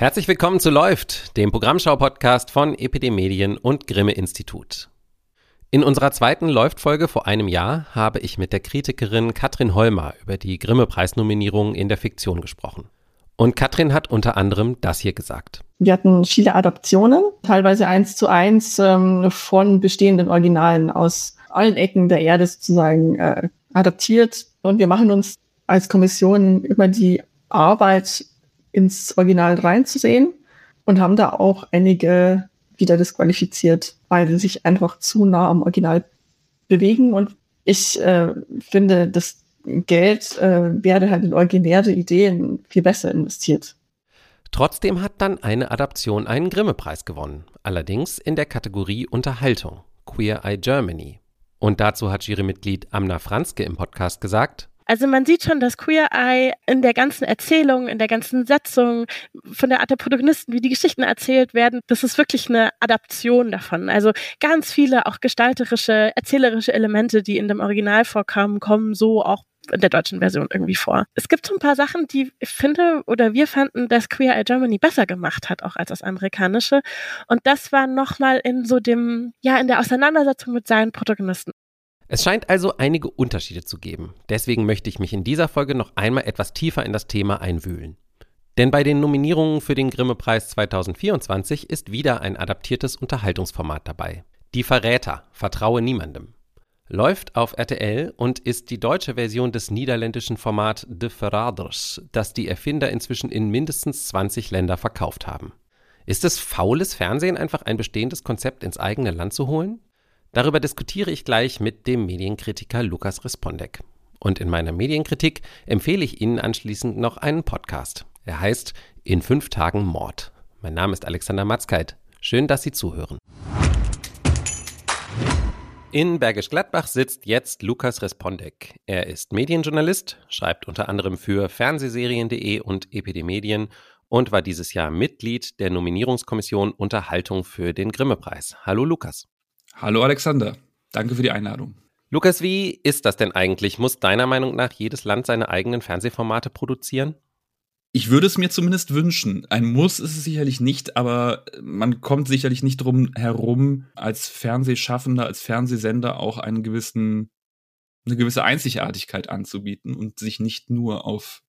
Herzlich willkommen zu Läuft, dem Programmschau-Podcast von EPD und Grimme Institut. In unserer zweiten Läuft-Folge vor einem Jahr habe ich mit der Kritikerin Katrin Holmer über die Grimme-Preisnominierungen in der Fiktion gesprochen. Und Katrin hat unter anderem das hier gesagt. Wir hatten viele Adaptionen, teilweise eins zu eins ähm, von bestehenden Originalen aus allen Ecken der Erde sozusagen äh, adaptiert. Und wir machen uns als Kommission immer die Arbeit ins Original reinzusehen und haben da auch einige wieder disqualifiziert, weil sie sich einfach zu nah am Original bewegen. Und ich äh, finde, das Geld äh, werde halt in originäre Ideen viel besser investiert. Trotzdem hat dann eine Adaption einen Grimme-Preis gewonnen, allerdings in der Kategorie Unterhaltung, Queer Eye Germany. Und dazu hat Jurymitglied Amna Franzke im Podcast gesagt, also man sieht schon, dass Queer Eye in der ganzen Erzählung, in der ganzen Setzung, von der Art der Protagonisten, wie die Geschichten erzählt werden, das ist wirklich eine Adaption davon. Also ganz viele auch gestalterische, erzählerische Elemente, die in dem Original vorkamen, kommen so auch in der deutschen Version irgendwie vor. Es gibt so ein paar Sachen, die ich finde oder wir fanden, dass Queer Eye Germany besser gemacht hat, auch als das amerikanische. Und das war nochmal in so dem, ja, in der Auseinandersetzung mit seinen Protagonisten. Es scheint also einige Unterschiede zu geben. Deswegen möchte ich mich in dieser Folge noch einmal etwas tiefer in das Thema einwühlen. Denn bei den Nominierungen für den Grimme-Preis 2024 ist wieder ein adaptiertes Unterhaltungsformat dabei. Die Verräter, Vertraue niemandem. Läuft auf RTL und ist die deutsche Version des niederländischen Format De Verraders, das die Erfinder inzwischen in mindestens 20 Länder verkauft haben. Ist es faules Fernsehen, einfach ein bestehendes Konzept ins eigene Land zu holen? Darüber diskutiere ich gleich mit dem Medienkritiker Lukas Respondek. Und in meiner Medienkritik empfehle ich Ihnen anschließend noch einen Podcast. Er heißt In fünf Tagen Mord. Mein Name ist Alexander Matzkeit. Schön, dass Sie zuhören. In Bergisch Gladbach sitzt jetzt Lukas Respondek. Er ist Medienjournalist, schreibt unter anderem für Fernsehserien.de und EPD Medien und war dieses Jahr Mitglied der Nominierungskommission Unterhaltung für den Grimme-Preis. Hallo Lukas. Hallo Alexander, danke für die Einladung. Lukas, wie ist das denn eigentlich? Muss deiner Meinung nach jedes Land seine eigenen Fernsehformate produzieren? Ich würde es mir zumindest wünschen. Ein Muss ist es sicherlich nicht, aber man kommt sicherlich nicht drum herum, als Fernsehschaffender, als Fernsehsender auch einen gewissen, eine gewisse Einzigartigkeit anzubieten und sich nicht nur auf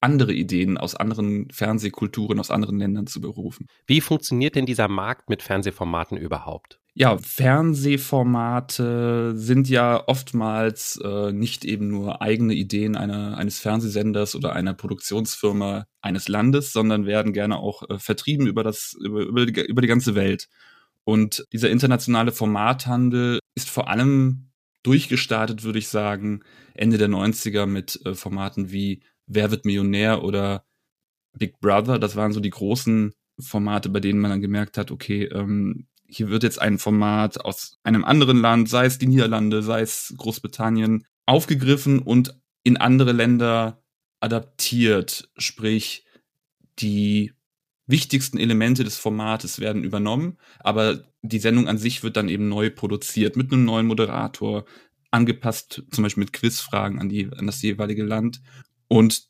andere Ideen aus anderen Fernsehkulturen, aus anderen Ländern zu berufen. Wie funktioniert denn dieser Markt mit Fernsehformaten überhaupt? Ja, Fernsehformate sind ja oftmals äh, nicht eben nur eigene Ideen einer, eines Fernsehsenders oder einer Produktionsfirma eines Landes, sondern werden gerne auch äh, vertrieben über, das, über, über, die, über die ganze Welt. Und dieser internationale Formathandel ist vor allem durchgestartet, würde ich sagen, Ende der 90er mit äh, Formaten wie Wer wird Millionär oder Big Brother. Das waren so die großen Formate, bei denen man dann gemerkt hat, okay, ähm, hier wird jetzt ein Format aus einem anderen Land, sei es die Niederlande, sei es Großbritannien, aufgegriffen und in andere Länder adaptiert. Sprich, die wichtigsten Elemente des Formates werden übernommen, aber die Sendung an sich wird dann eben neu produziert mit einem neuen Moderator, angepasst zum Beispiel mit Quizfragen an, die, an das jeweilige Land. Und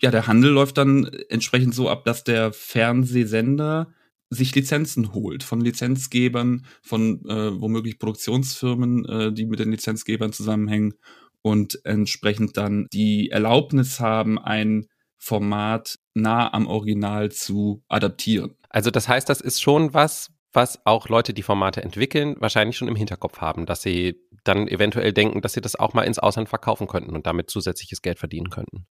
ja, der Handel läuft dann entsprechend so ab, dass der Fernsehsender sich Lizenzen holt von Lizenzgebern, von äh, womöglich Produktionsfirmen, äh, die mit den Lizenzgebern zusammenhängen und entsprechend dann die Erlaubnis haben, ein Format nah am Original zu adaptieren. Also das heißt, das ist schon was, was auch Leute, die Formate entwickeln, wahrscheinlich schon im Hinterkopf haben, dass sie dann eventuell denken, dass sie das auch mal ins Ausland verkaufen könnten und damit zusätzliches Geld verdienen könnten.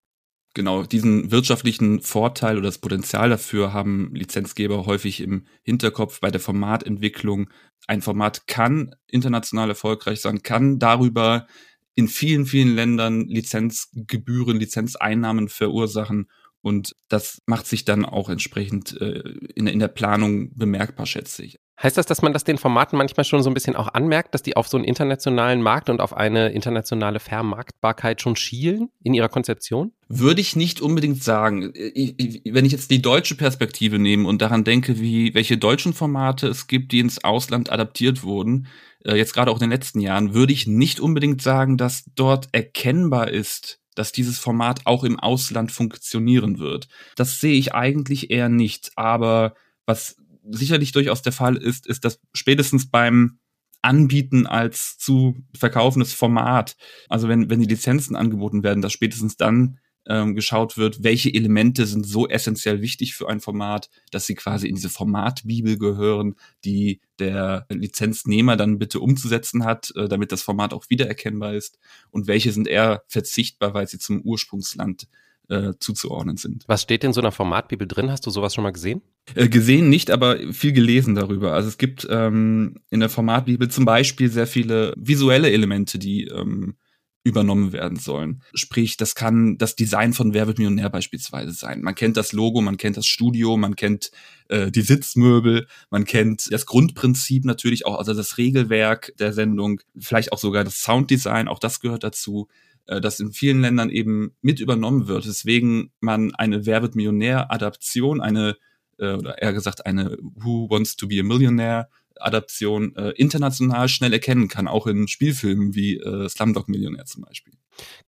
Genau, diesen wirtschaftlichen Vorteil oder das Potenzial dafür haben Lizenzgeber häufig im Hinterkopf bei der Formatentwicklung. Ein Format kann international erfolgreich sein, kann darüber in vielen, vielen Ländern Lizenzgebühren, Lizenzeinnahmen verursachen und das macht sich dann auch entsprechend äh, in, in der Planung bemerkbar, schätze ich. Heißt das, dass man das den Formaten manchmal schon so ein bisschen auch anmerkt, dass die auf so einen internationalen Markt und auf eine internationale Vermarktbarkeit schon schielen in ihrer Konzeption? Würde ich nicht unbedingt sagen. Wenn ich jetzt die deutsche Perspektive nehme und daran denke, wie welche deutschen Formate es gibt, die ins Ausland adaptiert wurden, äh, jetzt gerade auch in den letzten Jahren, würde ich nicht unbedingt sagen, dass dort erkennbar ist, dass dieses Format auch im Ausland funktionieren wird. Das sehe ich eigentlich eher nicht. Aber was sicherlich durchaus der Fall ist, ist, dass spätestens beim Anbieten als zu verkaufendes Format, also wenn, wenn die Lizenzen angeboten werden, dass spätestens dann ähm, geschaut wird, welche Elemente sind so essentiell wichtig für ein Format, dass sie quasi in diese Formatbibel gehören, die der Lizenznehmer dann bitte umzusetzen hat, äh, damit das Format auch wiedererkennbar ist und welche sind eher verzichtbar, weil sie zum Ursprungsland äh, zuzuordnen sind. Was steht in so einer Formatbibel drin? Hast du sowas schon mal gesehen? Äh, gesehen nicht, aber viel gelesen darüber. Also es gibt ähm, in der Formatbibel zum Beispiel sehr viele visuelle Elemente, die ähm, übernommen werden sollen. Sprich, das kann das Design von Wer wird Millionär beispielsweise sein. Man kennt das Logo, man kennt das Studio, man kennt äh, die Sitzmöbel, man kennt das Grundprinzip natürlich auch, also das Regelwerk der Sendung, vielleicht auch sogar das Sounddesign, auch das gehört dazu äh, das in vielen Ländern eben mit übernommen wird, weswegen man eine Wer wird Millionär Adaption, eine äh, oder eher gesagt eine Who Wants to be a Millionaire Adaption äh, international schnell erkennen kann, auch in Spielfilmen wie äh, Slumdog Millionär zum Beispiel.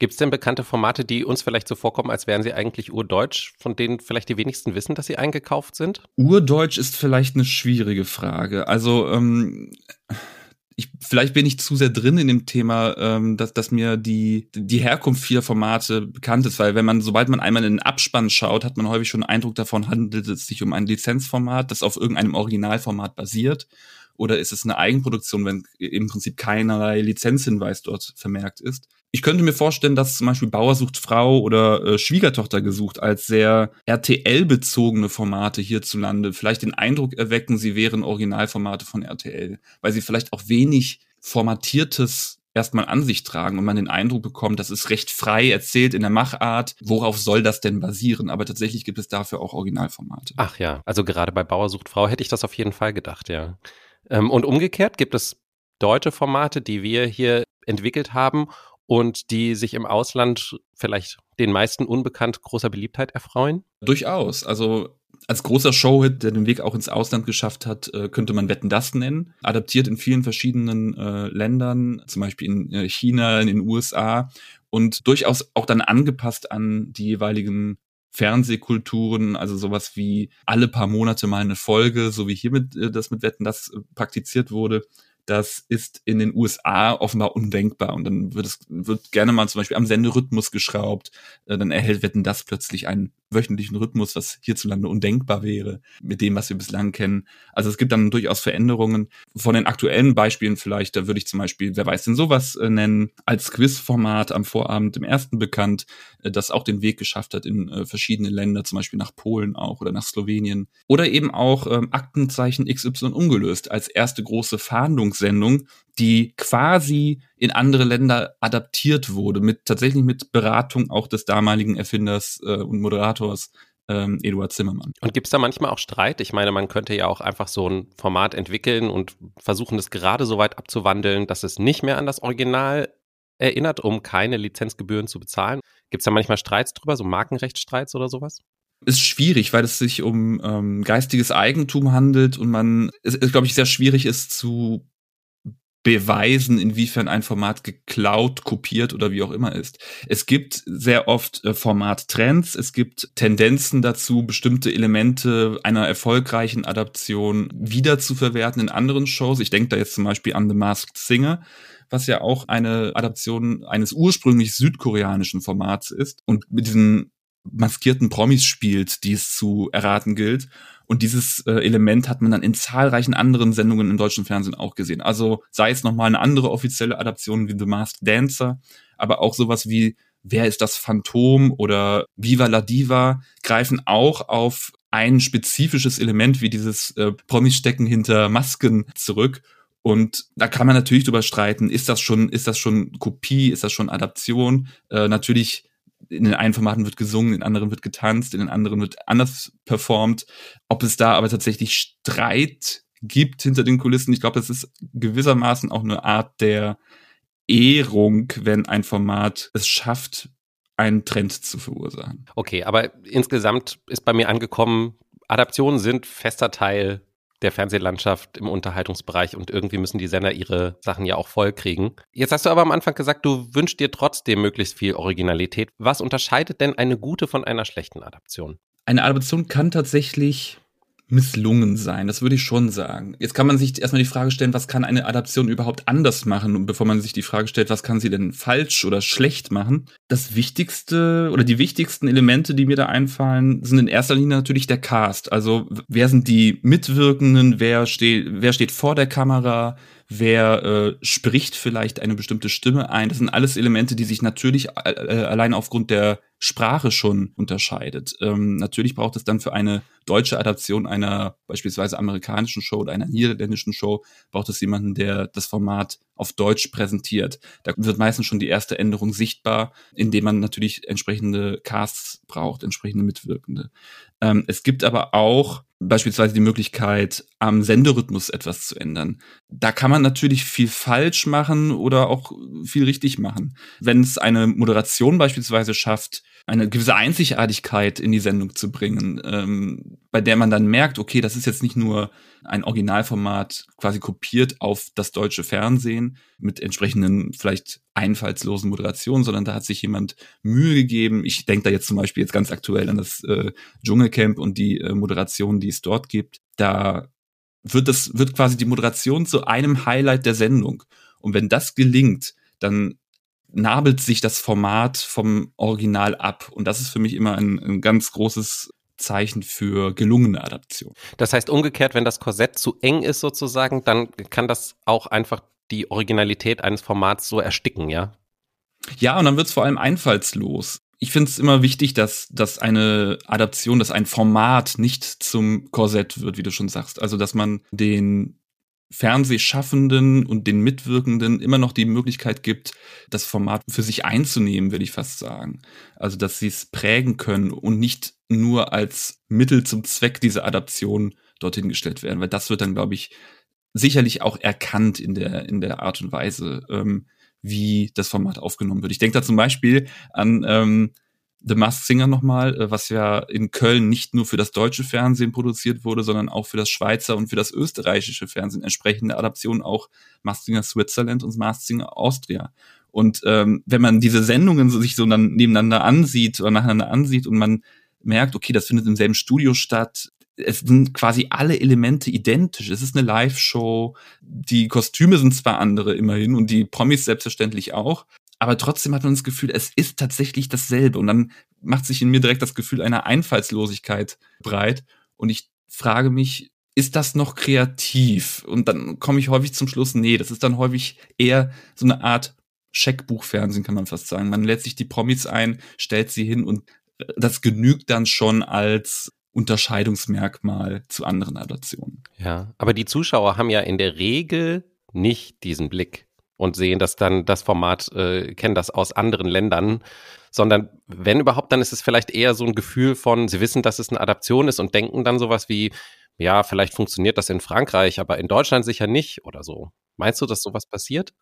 Gibt es denn bekannte Formate, die uns vielleicht so vorkommen, als wären sie eigentlich urdeutsch, von denen vielleicht die wenigsten wissen, dass sie eingekauft sind? Urdeutsch ist vielleicht eine schwierige Frage. Also ähm, ich, vielleicht bin ich zu sehr drin in dem Thema, ähm, dass, dass mir die, die Herkunft vieler Formate bekannt ist, weil wenn man, sobald man einmal in den Abspann schaut, hat man häufig schon einen Eindruck davon, handelt es sich um ein Lizenzformat, das auf irgendeinem Originalformat basiert oder ist es eine Eigenproduktion, wenn im Prinzip keinerlei Lizenzhinweis dort vermerkt ist? Ich könnte mir vorstellen, dass zum Beispiel Bauer sucht Frau oder äh, Schwiegertochter gesucht als sehr RTL-bezogene Formate hierzulande vielleicht den Eindruck erwecken, sie wären Originalformate von RTL, weil sie vielleicht auch wenig formatiertes erstmal an sich tragen und man den Eindruck bekommt, das ist recht frei erzählt in der Machart. Worauf soll das denn basieren? Aber tatsächlich gibt es dafür auch Originalformate. Ach ja, also gerade bei Bauer sucht Frau hätte ich das auf jeden Fall gedacht, ja. Ähm, und umgekehrt gibt es deutsche Formate, die wir hier entwickelt haben und die sich im Ausland vielleicht den meisten unbekannt großer Beliebtheit erfreuen? Durchaus. Also als großer Showhit, der den Weg auch ins Ausland geschafft hat, äh, könnte man Wetten das nennen. Adaptiert in vielen verschiedenen äh, Ländern, zum Beispiel in äh, China, in den USA und durchaus auch dann angepasst an die jeweiligen Fernsehkulturen, also sowas wie alle paar Monate mal eine Folge, so wie hiermit äh, das mit Wetten das äh, praktiziert wurde. Das ist in den USA offenbar undenkbar. Und dann wird es wird gerne mal zum Beispiel am Senderhythmus geschraubt. Äh, dann erhält Wetten das plötzlich einen wöchentlichen Rhythmus, was hierzulande undenkbar wäre mit dem, was wir bislang kennen. Also es gibt dann durchaus Veränderungen. Von den aktuellen Beispielen vielleicht, da würde ich zum Beispiel, wer weiß denn sowas äh, nennen, als Quizformat am Vorabend im ersten bekannt, äh, das auch den Weg geschafft hat in verschiedene Länder, zum Beispiel nach Polen auch oder nach Slowenien. Oder eben auch ähm, Aktenzeichen XY ungelöst als erste große Fahndungssendung, die quasi in andere Länder adaptiert wurde, mit tatsächlich mit Beratung auch des damaligen Erfinders äh, und Moderators ähm, Eduard Zimmermann. Und gibt es da manchmal auch Streit? Ich meine, man könnte ja auch einfach so ein Format entwickeln und versuchen, das gerade so weit abzuwandeln, dass es nicht mehr an das Original erinnert, um keine Lizenzgebühren zu bezahlen. Gibt es da manchmal Streits drüber, so Markenrechtsstreits oder sowas? ist schwierig, weil es sich um ähm, geistiges Eigentum handelt und man, es, es glaube ich, sehr schwierig ist zu beweisen, inwiefern ein Format geklaut, kopiert oder wie auch immer ist. Es gibt sehr oft äh, Formattrends, es gibt Tendenzen dazu, bestimmte Elemente einer erfolgreichen Adaption wieder zu verwerten in anderen Shows. Ich denke da jetzt zum Beispiel an The Masked Singer, was ja auch eine Adaption eines ursprünglich südkoreanischen Formats ist und mit diesen maskierten Promis spielt, die es zu erraten gilt. Und dieses äh, Element hat man dann in zahlreichen anderen Sendungen im deutschen Fernsehen auch gesehen. Also sei es nochmal eine andere offizielle Adaption wie The Masked Dancer, aber auch sowas wie Wer ist das Phantom oder Viva la Diva greifen auch auf ein spezifisches Element wie dieses äh, Promis stecken hinter Masken zurück. Und da kann man natürlich drüber streiten, ist das schon, ist das schon Kopie, ist das schon Adaption? Äh, natürlich in den einen Formaten wird gesungen, in anderen wird getanzt, in den anderen wird anders performt. Ob es da aber tatsächlich Streit gibt hinter den Kulissen, ich glaube, das ist gewissermaßen auch eine Art der Ehrung, wenn ein Format es schafft, einen Trend zu verursachen. Okay, aber insgesamt ist bei mir angekommen, Adaptionen sind fester Teil der Fernsehlandschaft im Unterhaltungsbereich und irgendwie müssen die Sender ihre Sachen ja auch voll kriegen. Jetzt hast du aber am Anfang gesagt, du wünschst dir trotzdem möglichst viel Originalität. Was unterscheidet denn eine gute von einer schlechten Adaption? Eine Adaption kann tatsächlich misslungen sein. Das würde ich schon sagen. Jetzt kann man sich erstmal die Frage stellen, was kann eine Adaption überhaupt anders machen, bevor man sich die Frage stellt, was kann sie denn falsch oder schlecht machen. Das wichtigste oder die wichtigsten Elemente, die mir da einfallen, sind in erster Linie natürlich der Cast. Also wer sind die Mitwirkenden, wer steht, wer steht vor der Kamera, wer äh, spricht vielleicht eine bestimmte Stimme ein. Das sind alles Elemente, die sich natürlich äh, äh, allein aufgrund der Sprache schon unterscheidet. Ähm, natürlich braucht es dann für eine deutsche Adaption einer beispielsweise amerikanischen Show oder einer niederländischen Show, braucht es jemanden, der das Format auf Deutsch präsentiert. Da wird meistens schon die erste Änderung sichtbar, indem man natürlich entsprechende Casts braucht, entsprechende Mitwirkende. Ähm, es gibt aber auch beispielsweise die Möglichkeit, am Senderhythmus etwas zu ändern. Da kann man natürlich viel falsch machen oder auch viel richtig machen. Wenn es eine Moderation beispielsweise schafft, eine gewisse Einzigartigkeit in die Sendung zu bringen, ähm, bei der man dann merkt, okay, das ist jetzt nicht nur ein Originalformat quasi kopiert auf das deutsche Fernsehen mit entsprechenden vielleicht einfallslosen Moderationen, sondern da hat sich jemand Mühe gegeben. Ich denke da jetzt zum Beispiel jetzt ganz aktuell an das äh, Dschungelcamp und die äh, Moderation, die es dort gibt. Da wird das, wird quasi die Moderation zu einem Highlight der Sendung. Und wenn das gelingt, dann nabelt sich das Format vom Original ab. Und das ist für mich immer ein, ein ganz großes Zeichen für gelungene Adaption. Das heißt umgekehrt, wenn das Korsett zu eng ist sozusagen, dann kann das auch einfach die Originalität eines Formats so ersticken, ja? Ja, und dann wird es vor allem einfallslos. Ich finde es immer wichtig, dass, dass eine Adaption, dass ein Format nicht zum Korsett wird, wie du schon sagst. Also, dass man den Fernsehschaffenden und den Mitwirkenden immer noch die Möglichkeit gibt, das Format für sich einzunehmen, würde ich fast sagen. Also, dass sie es prägen können und nicht nur als Mittel zum Zweck dieser Adaption dorthin gestellt werden, weil das wird dann, glaube ich, sicherlich auch erkannt in der, in der Art und Weise, ähm, wie das Format aufgenommen wird. Ich denke da zum Beispiel an ähm, The Masked Singer nochmal, äh, was ja in Köln nicht nur für das deutsche Fernsehen produziert wurde, sondern auch für das Schweizer und für das österreichische Fernsehen. Entsprechende Adaptionen auch Masked Singer Switzerland und Masked Singer Austria. Und ähm, wenn man diese Sendungen sich so dann nebeneinander ansieht oder nacheinander ansieht und man merkt, okay, das findet im selben Studio statt, es sind quasi alle Elemente identisch. Es ist eine Live-Show. Die Kostüme sind zwar andere immerhin und die Promis selbstverständlich auch, aber trotzdem hat man das Gefühl, es ist tatsächlich dasselbe. Und dann macht sich in mir direkt das Gefühl einer Einfallslosigkeit breit. Und ich frage mich, ist das noch kreativ? Und dann komme ich häufig zum Schluss, nee, das ist dann häufig eher so eine Art Scheckbuchfernsehen, kann man fast sagen. Man lädt sich die Promis ein, stellt sie hin und das genügt dann schon als Unterscheidungsmerkmal zu anderen Adaptionen. Ja, aber die Zuschauer haben ja in der Regel nicht diesen Blick und sehen das dann, das Format, äh, kennen das aus anderen Ländern, sondern wenn überhaupt, dann ist es vielleicht eher so ein Gefühl von, sie wissen, dass es eine Adaption ist und denken dann sowas wie, ja, vielleicht funktioniert das in Frankreich, aber in Deutschland sicher nicht oder so. Meinst du, dass sowas passiert?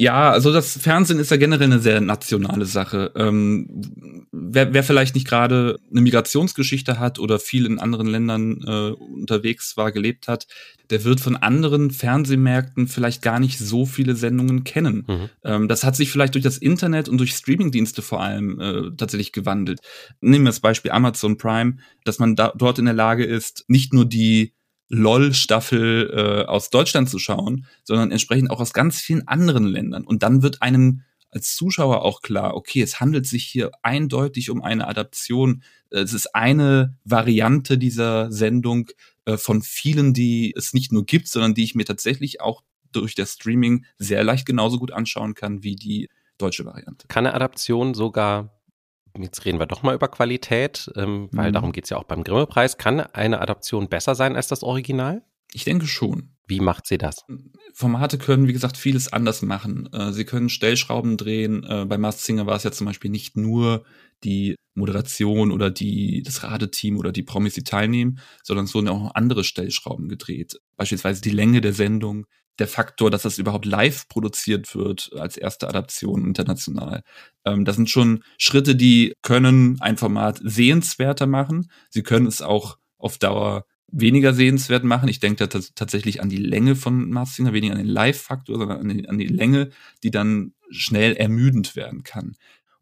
Ja, also das Fernsehen ist ja generell eine sehr nationale Sache. Ähm, wer, wer vielleicht nicht gerade eine Migrationsgeschichte hat oder viel in anderen Ländern äh, unterwegs war, gelebt hat, der wird von anderen Fernsehmärkten vielleicht gar nicht so viele Sendungen kennen. Mhm. Ähm, das hat sich vielleicht durch das Internet und durch Streamingdienste vor allem äh, tatsächlich gewandelt. Nehmen wir das Beispiel Amazon Prime, dass man da, dort in der Lage ist, nicht nur die LOL-Staffel äh, aus Deutschland zu schauen, sondern entsprechend auch aus ganz vielen anderen Ländern. Und dann wird einem als Zuschauer auch klar, okay, es handelt sich hier eindeutig um eine Adaption. Es ist eine Variante dieser Sendung äh, von vielen, die es nicht nur gibt, sondern die ich mir tatsächlich auch durch das Streaming sehr leicht genauso gut anschauen kann wie die deutsche Variante. Kann eine Adaption sogar jetzt reden wir doch mal über Qualität, ähm, weil mhm. darum geht es ja auch beim Grimme-Preis. Kann eine Adaption besser sein als das Original? Ich denke schon. Wie macht sie das? Formate können, wie gesagt, vieles anders machen. Äh, sie können Stellschrauben drehen. Äh, bei Mars Singer war es ja zum Beispiel nicht nur die Moderation oder die, das Radeteam oder die Promis, die teilnehmen, sondern es wurden auch andere Stellschrauben gedreht. Beispielsweise die Länge der Sendung, der Faktor, dass das überhaupt live produziert wird als erste Adaption international. Ähm, das sind schon Schritte, die können ein Format sehenswerter machen. Sie können es auch auf Dauer weniger sehenswert machen. Ich denke da tatsächlich an die Länge von Mars weniger an den Live-Faktor, sondern an die, an die Länge, die dann schnell ermüdend werden kann.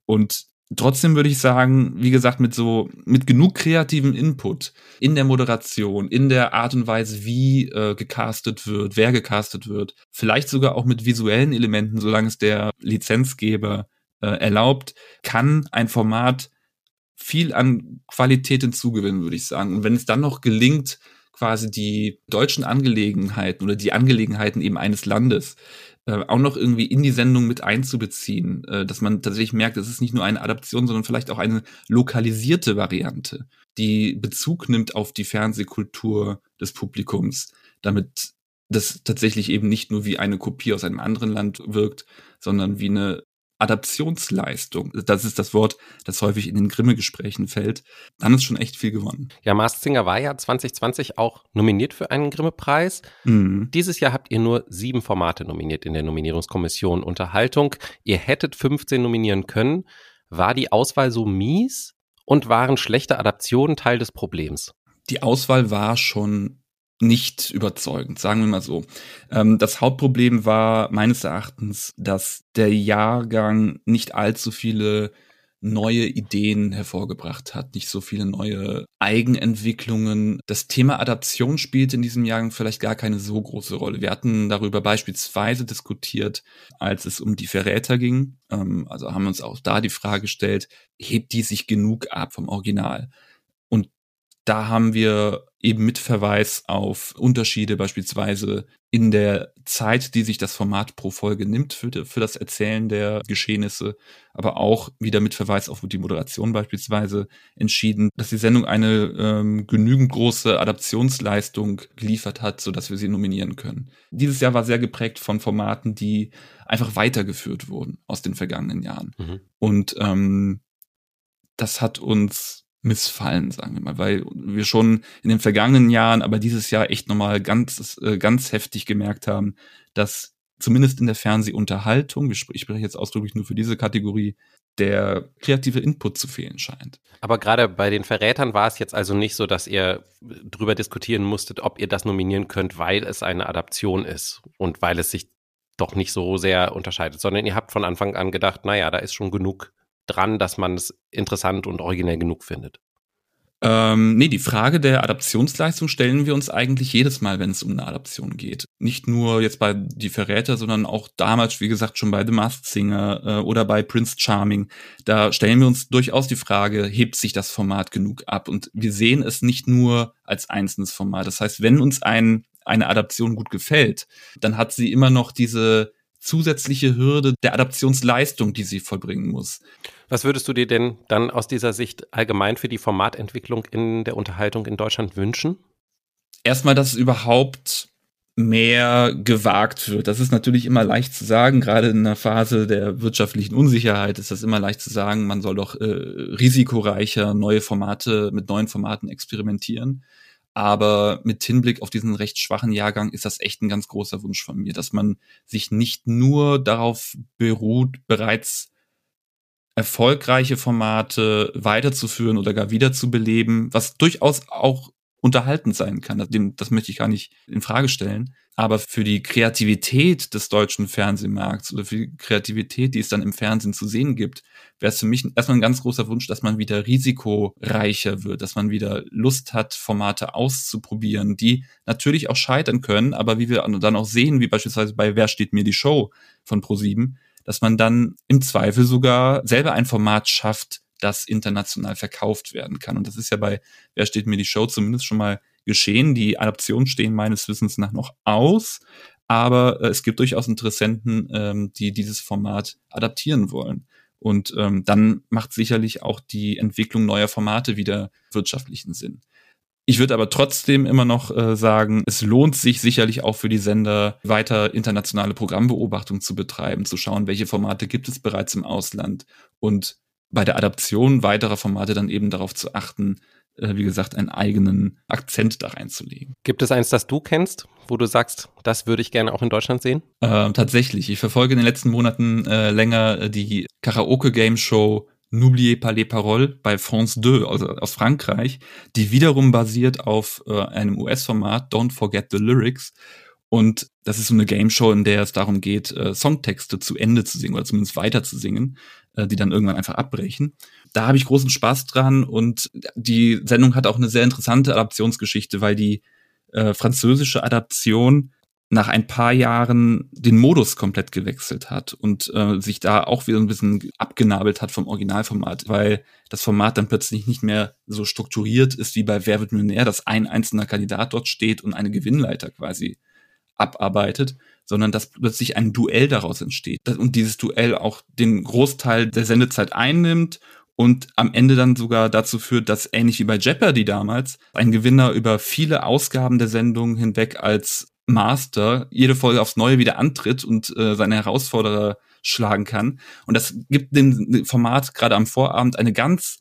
Und Trotzdem würde ich sagen, wie gesagt, mit so, mit genug kreativem Input in der Moderation, in der Art und Weise, wie äh, gecastet wird, wer gecastet wird, vielleicht sogar auch mit visuellen Elementen, solange es der Lizenzgeber äh, erlaubt, kann ein Format viel an Qualität hinzugewinnen, würde ich sagen. Und wenn es dann noch gelingt, quasi die deutschen Angelegenheiten oder die Angelegenheiten eben eines Landes äh, auch noch irgendwie in die Sendung mit einzubeziehen, äh, dass man tatsächlich merkt, es ist nicht nur eine Adaption, sondern vielleicht auch eine lokalisierte Variante, die Bezug nimmt auf die Fernsehkultur des Publikums, damit das tatsächlich eben nicht nur wie eine Kopie aus einem anderen Land wirkt, sondern wie eine Adaptionsleistung, das ist das Wort, das häufig in den Grimme-Gesprächen fällt, dann ist schon echt viel gewonnen. Ja, Masked Singer war ja 2020 auch nominiert für einen Grimme-Preis. Mhm. Dieses Jahr habt ihr nur sieben Formate nominiert in der Nominierungskommission Unterhaltung. Ihr hättet 15 nominieren können. War die Auswahl so mies und waren schlechte Adaptionen Teil des Problems? Die Auswahl war schon nicht überzeugend, sagen wir mal so. Ähm, das Hauptproblem war meines Erachtens, dass der Jahrgang nicht allzu viele neue Ideen hervorgebracht hat, nicht so viele neue Eigenentwicklungen. Das Thema Adaption spielt in diesem Jahrgang vielleicht gar keine so große Rolle. Wir hatten darüber beispielsweise diskutiert, als es um die Verräter ging. Ähm, also haben uns auch da die Frage gestellt, hebt die sich genug ab vom Original? Da haben wir eben mit Verweis auf Unterschiede beispielsweise in der Zeit, die sich das Format pro Folge nimmt für, für das Erzählen der Geschehnisse, aber auch wieder mit Verweis auf die Moderation beispielsweise entschieden, dass die Sendung eine ähm, genügend große Adaptionsleistung geliefert hat, so dass wir sie nominieren können. Dieses Jahr war sehr geprägt von Formaten, die einfach weitergeführt wurden aus den vergangenen Jahren. Mhm. Und ähm, das hat uns missfallen, sagen wir mal, weil wir schon in den vergangenen Jahren, aber dieses Jahr echt nochmal ganz, äh, ganz heftig gemerkt haben, dass zumindest in der Fernsehunterhaltung, ich spreche jetzt ausdrücklich nur für diese Kategorie, der kreative Input zu fehlen scheint. Aber gerade bei den Verrätern war es jetzt also nicht so, dass ihr drüber diskutieren musstet, ob ihr das nominieren könnt, weil es eine Adaption ist und weil es sich doch nicht so sehr unterscheidet, sondern ihr habt von Anfang an gedacht, naja, da ist schon genug dran, dass man es interessant und originell genug findet? Ähm, nee, die Frage der Adaptionsleistung stellen wir uns eigentlich jedes Mal, wenn es um eine Adaption geht. Nicht nur jetzt bei Die Verräter, sondern auch damals, wie gesagt, schon bei The Masked Singer äh, oder bei Prince Charming. Da stellen wir uns durchaus die Frage, hebt sich das Format genug ab? Und wir sehen es nicht nur als einzelnes Format. Das heißt, wenn uns ein, eine Adaption gut gefällt, dann hat sie immer noch diese zusätzliche Hürde der Adaptionsleistung, die sie vollbringen muss. Was würdest du dir denn dann aus dieser Sicht allgemein für die Formatentwicklung in der Unterhaltung in Deutschland wünschen? Erstmal, dass es überhaupt mehr gewagt wird. Das ist natürlich immer leicht zu sagen, gerade in einer Phase der wirtschaftlichen Unsicherheit ist das immer leicht zu sagen, man soll doch äh, risikoreicher neue Formate mit neuen Formaten experimentieren. Aber mit Hinblick auf diesen recht schwachen Jahrgang ist das echt ein ganz großer Wunsch von mir, dass man sich nicht nur darauf beruht, bereits erfolgreiche Formate weiterzuführen oder gar wiederzubeleben, was durchaus auch unterhaltend sein kann. Das, das möchte ich gar nicht in Frage stellen. Aber für die Kreativität des deutschen Fernsehmarkts oder für die Kreativität, die es dann im Fernsehen zu sehen gibt, wäre es für mich erstmal ein ganz großer Wunsch, dass man wieder risikoreicher wird, dass man wieder Lust hat, Formate auszuprobieren, die natürlich auch scheitern können, aber wie wir dann auch sehen, wie beispielsweise bei Wer steht mir die Show von Pro7, dass man dann im Zweifel sogar selber ein Format schafft, das international verkauft werden kann. Und das ist ja bei Wer steht mir die Show zumindest schon mal geschehen. Die Adaptionen stehen meines Wissens nach noch aus, aber äh, es gibt durchaus Interessenten, ähm, die dieses Format adaptieren wollen. Und ähm, dann macht sicherlich auch die Entwicklung neuer Formate wieder wirtschaftlichen Sinn. Ich würde aber trotzdem immer noch äh, sagen, es lohnt sich sicherlich auch für die Sender, weiter internationale Programmbeobachtung zu betreiben, zu schauen, welche Formate gibt es bereits im Ausland und bei der Adaption weiterer Formate dann eben darauf zu achten, äh, wie gesagt, einen eigenen Akzent da reinzulegen. Gibt es eins, das du kennst, wo du sagst, das würde ich gerne auch in Deutschland sehen? Äh, tatsächlich. Ich verfolge in den letzten Monaten äh, länger äh, die Karaoke-Game-Show N'oubliez pas les paroles bei France 2, also aus Frankreich, die wiederum basiert auf äh, einem US-Format Don't Forget the Lyrics. Und das ist so eine Game Show, in der es darum geht, äh, Songtexte zu Ende zu singen oder zumindest weiter zu singen, äh, die dann irgendwann einfach abbrechen. Da habe ich großen Spaß dran und die Sendung hat auch eine sehr interessante Adaptionsgeschichte, weil die äh, französische Adaption nach ein paar Jahren den Modus komplett gewechselt hat und äh, sich da auch wieder ein bisschen abgenabelt hat vom Originalformat, weil das Format dann plötzlich nicht mehr so strukturiert ist wie bei Wer wird Millionär, dass ein einzelner Kandidat dort steht und eine Gewinnleiter quasi abarbeitet, sondern dass plötzlich ein Duell daraus entsteht und dieses Duell auch den Großteil der Sendezeit einnimmt und am Ende dann sogar dazu führt, dass ähnlich wie bei Jeopardy damals ein Gewinner über viele Ausgaben der Sendung hinweg als Master jede Folge aufs Neue wieder antritt und äh, seine Herausforderer schlagen kann. Und das gibt dem Format gerade am Vorabend eine ganz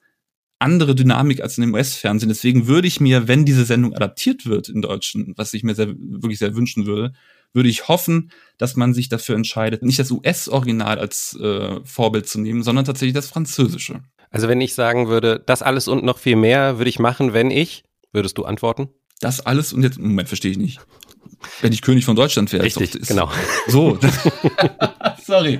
andere Dynamik als in dem US-Fernsehen. Deswegen würde ich mir, wenn diese Sendung adaptiert wird in Deutschen, was ich mir sehr, wirklich sehr wünschen würde, würde ich hoffen, dass man sich dafür entscheidet, nicht das US-Original als äh, Vorbild zu nehmen, sondern tatsächlich das Französische. Also wenn ich sagen würde, das alles und noch viel mehr würde ich machen, wenn ich, würdest du antworten? Das alles und jetzt, Moment, verstehe ich nicht. Wenn ich König von Deutschland wäre. Richtig, ist, genau. So. sorry.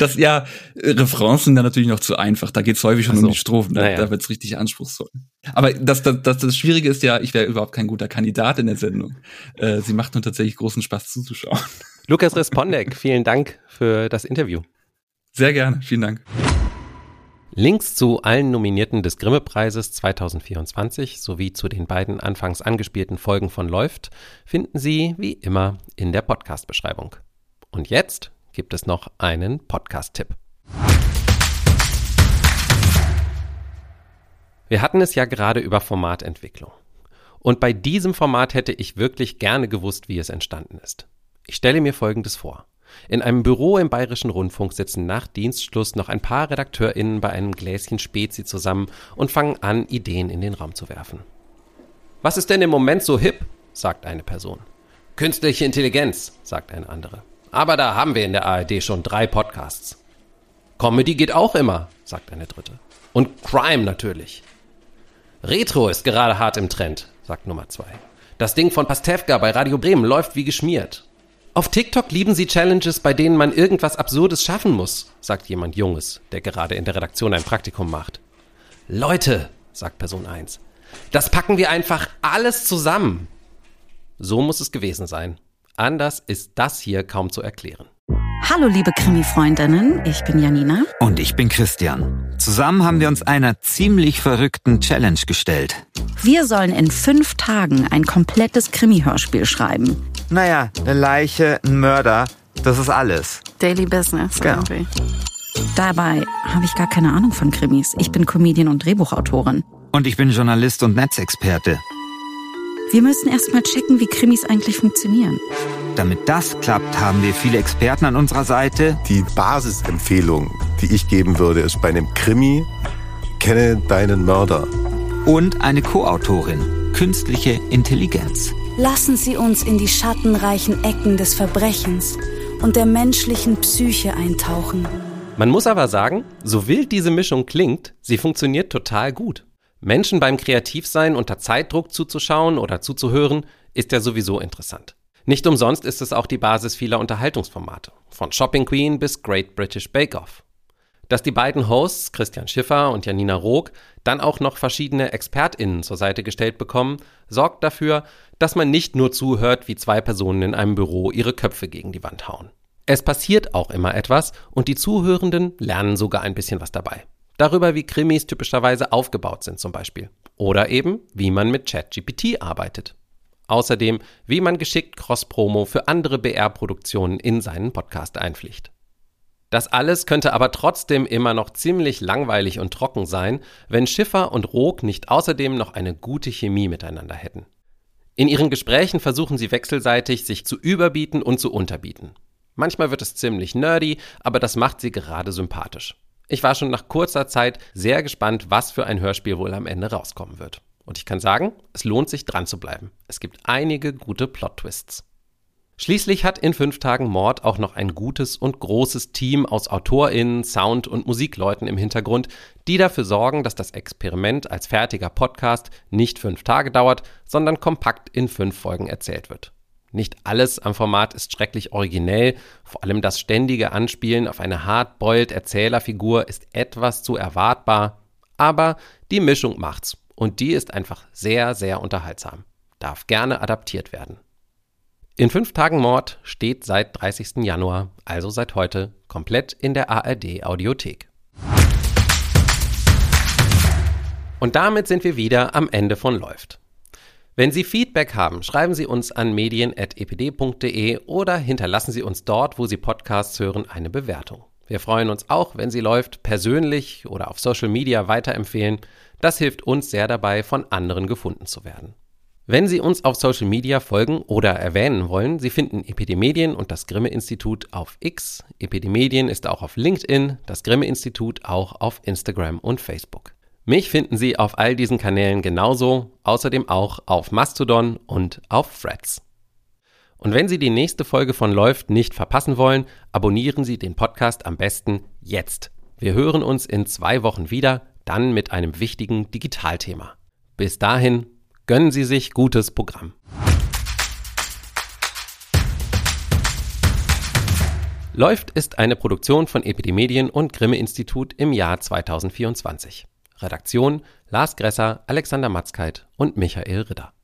Das ja, Refrains sind da natürlich noch zu einfach. Da geht es häufig schon so. um die Strophen. Da, naja. da wird es richtig anspruchsvoll. Aber das, das, das, das Schwierige ist ja, ich wäre überhaupt kein guter Kandidat in der Sendung. Äh, sie macht nur tatsächlich großen Spaß zuzuschauen. Lukas Respondek, vielen Dank für das Interview. Sehr gerne, vielen Dank. Links zu allen Nominierten des Grimme-Preises 2024 sowie zu den beiden anfangs angespielten Folgen von Läuft finden Sie wie immer in der Podcast-Beschreibung. Und jetzt gibt es noch einen Podcast-Tipp. Wir hatten es ja gerade über Formatentwicklung. Und bei diesem Format hätte ich wirklich gerne gewusst, wie es entstanden ist. Ich stelle mir Folgendes vor. In einem Büro im Bayerischen Rundfunk sitzen nach Dienstschluss noch ein paar RedakteurInnen bei einem Gläschen Spezi zusammen und fangen an, Ideen in den Raum zu werfen. Was ist denn im Moment so hip? sagt eine Person. Künstliche Intelligenz, sagt eine andere. Aber da haben wir in der ARD schon drei Podcasts. Comedy geht auch immer, sagt eine dritte. Und Crime natürlich. Retro ist gerade hart im Trend, sagt Nummer zwei. Das Ding von Pastewka bei Radio Bremen läuft wie geschmiert. Auf TikTok lieben sie Challenges, bei denen man irgendwas Absurdes schaffen muss, sagt jemand Junges, der gerade in der Redaktion ein Praktikum macht. Leute, sagt Person 1, das packen wir einfach alles zusammen. So muss es gewesen sein. Anders ist das hier kaum zu erklären. Hallo liebe Krimi-Freundinnen, ich bin Janina. Und ich bin Christian. Zusammen haben wir uns einer ziemlich verrückten Challenge gestellt. Wir sollen in fünf Tagen ein komplettes Krimi-Hörspiel schreiben. Naja, eine Leiche, ein Mörder, das ist alles. Daily Business genau. irgendwie. Dabei habe ich gar keine Ahnung von Krimis. Ich bin Comedian und Drehbuchautorin. Und ich bin Journalist und Netzexperte. Wir müssen erst mal checken, wie Krimis eigentlich funktionieren. Damit das klappt, haben wir viele Experten an unserer Seite. Die Basisempfehlung, die ich geben würde, ist bei einem Krimi, kenne deinen Mörder. Und eine Co-Autorin, künstliche Intelligenz. Lassen Sie uns in die schattenreichen Ecken des Verbrechens und der menschlichen Psyche eintauchen. Man muss aber sagen, so wild diese Mischung klingt, sie funktioniert total gut. Menschen beim Kreativsein unter Zeitdruck zuzuschauen oder zuzuhören, ist ja sowieso interessant. Nicht umsonst ist es auch die Basis vieler Unterhaltungsformate, von Shopping Queen bis Great British Bake Off. Dass die beiden Hosts, Christian Schiffer und Janina Rook, dann auch noch verschiedene ExpertInnen zur Seite gestellt bekommen, sorgt dafür, dass man nicht nur zuhört, wie zwei Personen in einem Büro ihre Köpfe gegen die Wand hauen. Es passiert auch immer etwas und die Zuhörenden lernen sogar ein bisschen was dabei. Darüber, wie Krimis typischerweise aufgebaut sind zum Beispiel. Oder eben, wie man mit ChatGPT arbeitet. Außerdem, wie man geschickt Cross-Promo für andere BR-Produktionen in seinen Podcast einpflicht. Das alles könnte aber trotzdem immer noch ziemlich langweilig und trocken sein, wenn Schiffer und Rook nicht außerdem noch eine gute Chemie miteinander hätten. In ihren Gesprächen versuchen sie wechselseitig, sich zu überbieten und zu unterbieten. Manchmal wird es ziemlich nerdy, aber das macht sie gerade sympathisch. Ich war schon nach kurzer Zeit sehr gespannt, was für ein Hörspiel wohl am Ende rauskommen wird. Und ich kann sagen, es lohnt sich dran zu bleiben. Es gibt einige gute Plot-Twists. Schließlich hat in fünf Tagen Mord auch noch ein gutes und großes Team aus AutorInnen, Sound- und Musikleuten im Hintergrund, die dafür sorgen, dass das Experiment als fertiger Podcast nicht fünf Tage dauert, sondern kompakt in fünf Folgen erzählt wird. Nicht alles am Format ist schrecklich originell, vor allem das ständige Anspielen auf eine hardboiled Erzählerfigur ist etwas zu erwartbar, aber die Mischung macht's und die ist einfach sehr, sehr unterhaltsam. Darf gerne adaptiert werden. In fünf Tagen Mord steht seit 30. Januar, also seit heute, komplett in der ARD Audiothek. Und damit sind wir wieder am Ende von Läuft. Wenn Sie Feedback haben, schreiben Sie uns an medien.epd.de oder hinterlassen Sie uns dort, wo Sie Podcasts hören, eine Bewertung. Wir freuen uns auch, wenn Sie Läuft persönlich oder auf Social Media weiterempfehlen. Das hilft uns sehr dabei, von anderen gefunden zu werden. Wenn Sie uns auf Social Media folgen oder erwähnen wollen, Sie finden Epidemedien und das Grimme-Institut auf X. Epidemedien ist auch auf LinkedIn, das Grimme-Institut auch auf Instagram und Facebook. Mich finden Sie auf all diesen Kanälen genauso, außerdem auch auf Mastodon und auf Threads. Und wenn Sie die nächste Folge von Läuft nicht verpassen wollen, abonnieren Sie den Podcast am besten jetzt. Wir hören uns in zwei Wochen wieder, dann mit einem wichtigen Digitalthema. Bis dahin, Gönnen Sie sich gutes Programm. Läuft ist eine Produktion von Epidemedien und Grimme Institut im Jahr 2024. Redaktion Lars Gresser, Alexander Matzkeit und Michael Ritter.